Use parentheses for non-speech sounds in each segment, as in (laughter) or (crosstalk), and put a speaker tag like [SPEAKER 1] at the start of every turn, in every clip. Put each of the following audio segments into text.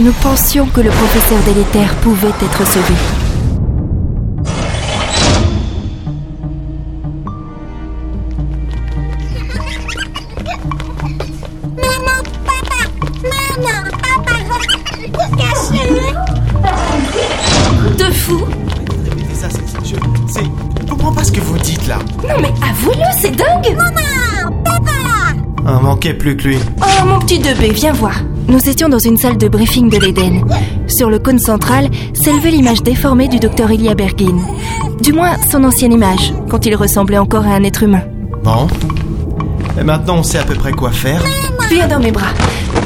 [SPEAKER 1] nous pensions que le professeur délétère pouvait être sauvé.
[SPEAKER 2] Maman, papa, maman, papa, vous cachez
[SPEAKER 1] De fou
[SPEAKER 3] Répétez ça, c'est. Je. C'est. Je comprends pas ce que vous dites là.
[SPEAKER 1] Non mais avouez-le, c'est dingue
[SPEAKER 2] Maman, papa
[SPEAKER 3] Un manquait plus que lui.
[SPEAKER 1] Oh mon petit 2B, viens voir. Nous étions dans une salle de briefing de l'Éden. Sur le cône central s'élevait l'image déformée du docteur Ilya Bergin. Du moins, son ancienne image, quand il ressemblait encore à un être humain.
[SPEAKER 3] Bon. Et maintenant, on sait à peu près quoi faire.
[SPEAKER 1] Viens dans mes bras.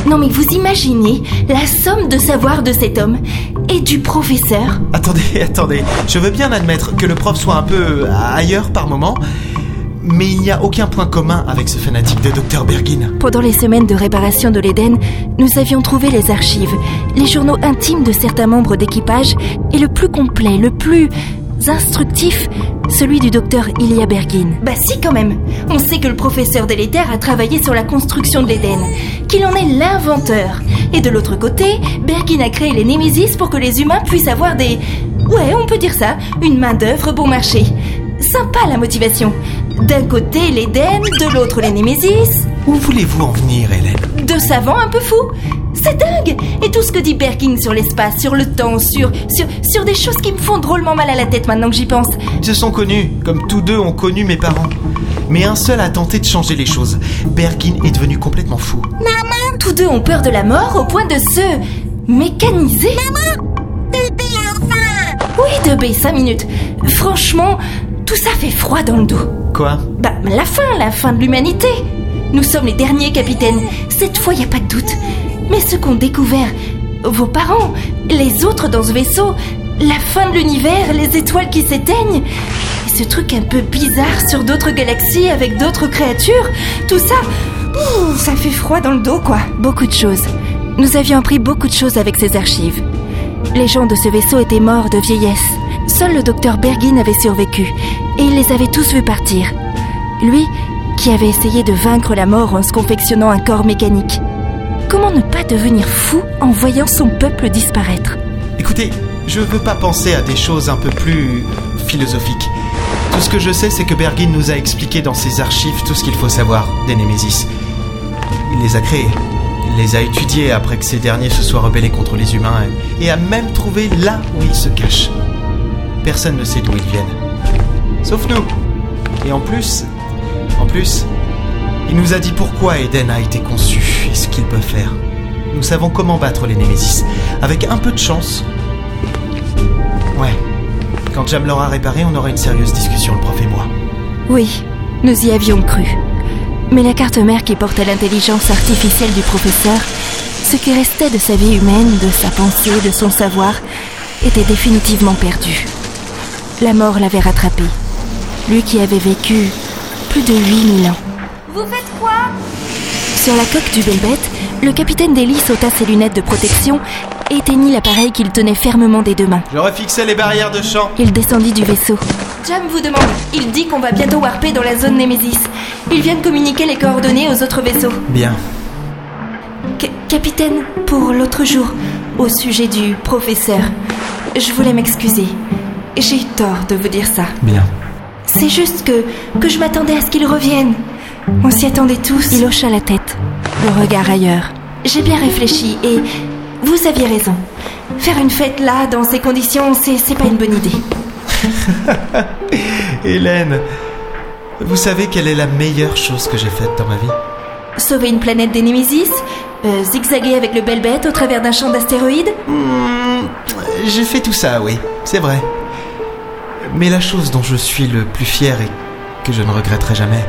[SPEAKER 1] Non mais vous imaginez la somme de savoir de cet homme et du professeur
[SPEAKER 3] Attendez, (laughs) attendez. Je veux bien admettre que le prof soit un peu ailleurs par moment, mais il n'y a aucun point commun avec ce fanatique de Dr Bergin.
[SPEAKER 1] Pendant les semaines de réparation de l'Éden, nous avions trouvé les archives, les journaux intimes de certains membres d'équipage et le plus complet, le plus instructif, celui du docteur Ilya Bergin. Bah si quand même On sait que le professeur délétère a travaillé sur la construction de l'Éden, qu'il en est l'inventeur. Et de l'autre côté, Bergin a créé les Némésis pour que les humains puissent avoir des... Ouais, on peut dire ça, une main d'œuvre bon marché. Sympa la motivation. D'un côté l'Éden, de l'autre les Némésis.
[SPEAKER 3] Où voulez-vous en venir, Hélène?
[SPEAKER 1] Deux savants un peu fous C'est dingue Et tout ce que dit Bergin sur l'espace, sur le temps, sur, sur, sur des choses qui me font drôlement mal à la tête maintenant que j'y pense.
[SPEAKER 3] Ils se sont connus, comme tous deux ont connu mes parents. Mais un seul a tenté de changer les choses. Bergin est devenu complètement fou.
[SPEAKER 1] Tous deux ont peur de la mort au point de se mécaniser.
[SPEAKER 2] Bébé, enfin
[SPEAKER 1] Oui, 2B, 5 minutes. Franchement, tout ça fait froid dans le dos. Bah, la fin, la fin de l'humanité. Nous sommes les derniers capitaines. Cette fois, y a pas de doute. Mais ce qu'ont découvert vos parents, les autres dans ce vaisseau, la fin de l'univers, les étoiles qui s'éteignent, ce truc un peu bizarre sur d'autres galaxies avec d'autres créatures, tout ça, ça fait froid dans le dos, quoi. Beaucoup de choses. Nous avions appris beaucoup de choses avec ces archives. Les gens de ce vaisseau étaient morts de vieillesse. Seul le docteur Bergin avait survécu, et il les avait tous vus partir. Lui, qui avait essayé de vaincre la mort en se confectionnant un corps mécanique. Comment ne pas devenir fou en voyant son peuple disparaître?
[SPEAKER 3] Écoutez, je veux pas penser à des choses un peu plus philosophiques. Tout ce que je sais, c'est que Bergin nous a expliqué dans ses archives tout ce qu'il faut savoir des Némésis. Il les a créés. Il les a étudiés après que ces derniers se soient rebellés contre les humains et a même trouvé là où ils se cachent. Personne ne sait d'où ils viennent. Sauf nous. Et en plus, en plus, il nous a dit pourquoi Eden a été conçu et ce qu'il peut faire. Nous savons comment battre les Némésis. Avec un peu de chance. Ouais. Quand Jam l'aura réparé, on aura une sérieuse discussion, le prof et moi.
[SPEAKER 1] Oui, nous y avions cru. Mais la carte mère qui portait l'intelligence artificielle du professeur, ce qui restait de sa vie humaine, de sa pensée, de son savoir, était définitivement perdu. La mort l'avait rattrapé. Lui qui avait vécu plus de 8000 ans.
[SPEAKER 2] Vous faites quoi?
[SPEAKER 1] Sur la coque du Belbet, le capitaine Daly sauta ses lunettes de protection et éteignit l'appareil qu'il tenait fermement des deux mains.
[SPEAKER 3] Je refixais les barrières de champ.
[SPEAKER 1] Il descendit du vaisseau. Jam vous demande. Il dit qu'on va bientôt warper dans la zone Némésis. Il vient de communiquer les coordonnées aux autres vaisseaux.
[SPEAKER 3] Bien.
[SPEAKER 1] Ca- capitaine, pour l'autre jour, au sujet du professeur, je voulais m'excuser. J'ai eu tort de vous dire ça.
[SPEAKER 3] Bien.
[SPEAKER 1] C'est juste que, que je m'attendais à ce qu'il revienne. On s'y attendait tous. Il hocha la tête, le regard ailleurs. J'ai bien réfléchi et vous aviez raison. Faire une fête là, dans ces conditions, c'est c'est pas une bonne idée. (laughs)
[SPEAKER 3] Hélène, vous savez quelle est la meilleure chose que j'ai faite dans ma vie?
[SPEAKER 1] Sauver une planète des Némésis euh, Zigzaguer avec le Belbet au travers d'un champ d'astéroïdes?
[SPEAKER 3] Hmm, J'ai fait tout ça, oui, c'est vrai. Mais la chose dont je suis le plus fier et que je ne regretterai jamais,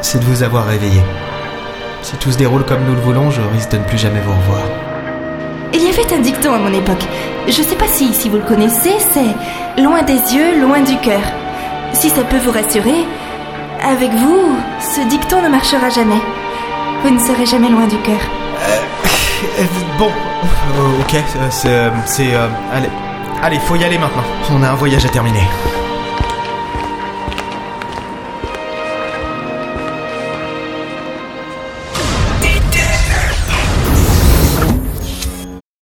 [SPEAKER 3] c'est de vous avoir réveillé. Si tout se déroule comme nous le voulons, je risque de ne plus jamais vous revoir.
[SPEAKER 1] Il y avait un dicton à mon époque. Je sais pas si, si vous le connaissez, c'est loin des yeux, loin du cœur. Si ça peut vous rassurer, avec vous, ce dicton ne marchera jamais. Vous ne serez jamais loin du cœur.
[SPEAKER 3] Euh, (laughs) bon, euh, ok, euh, c'est... c'est, euh, allez, allez, faut y aller maintenant. On a un voyage à terminer.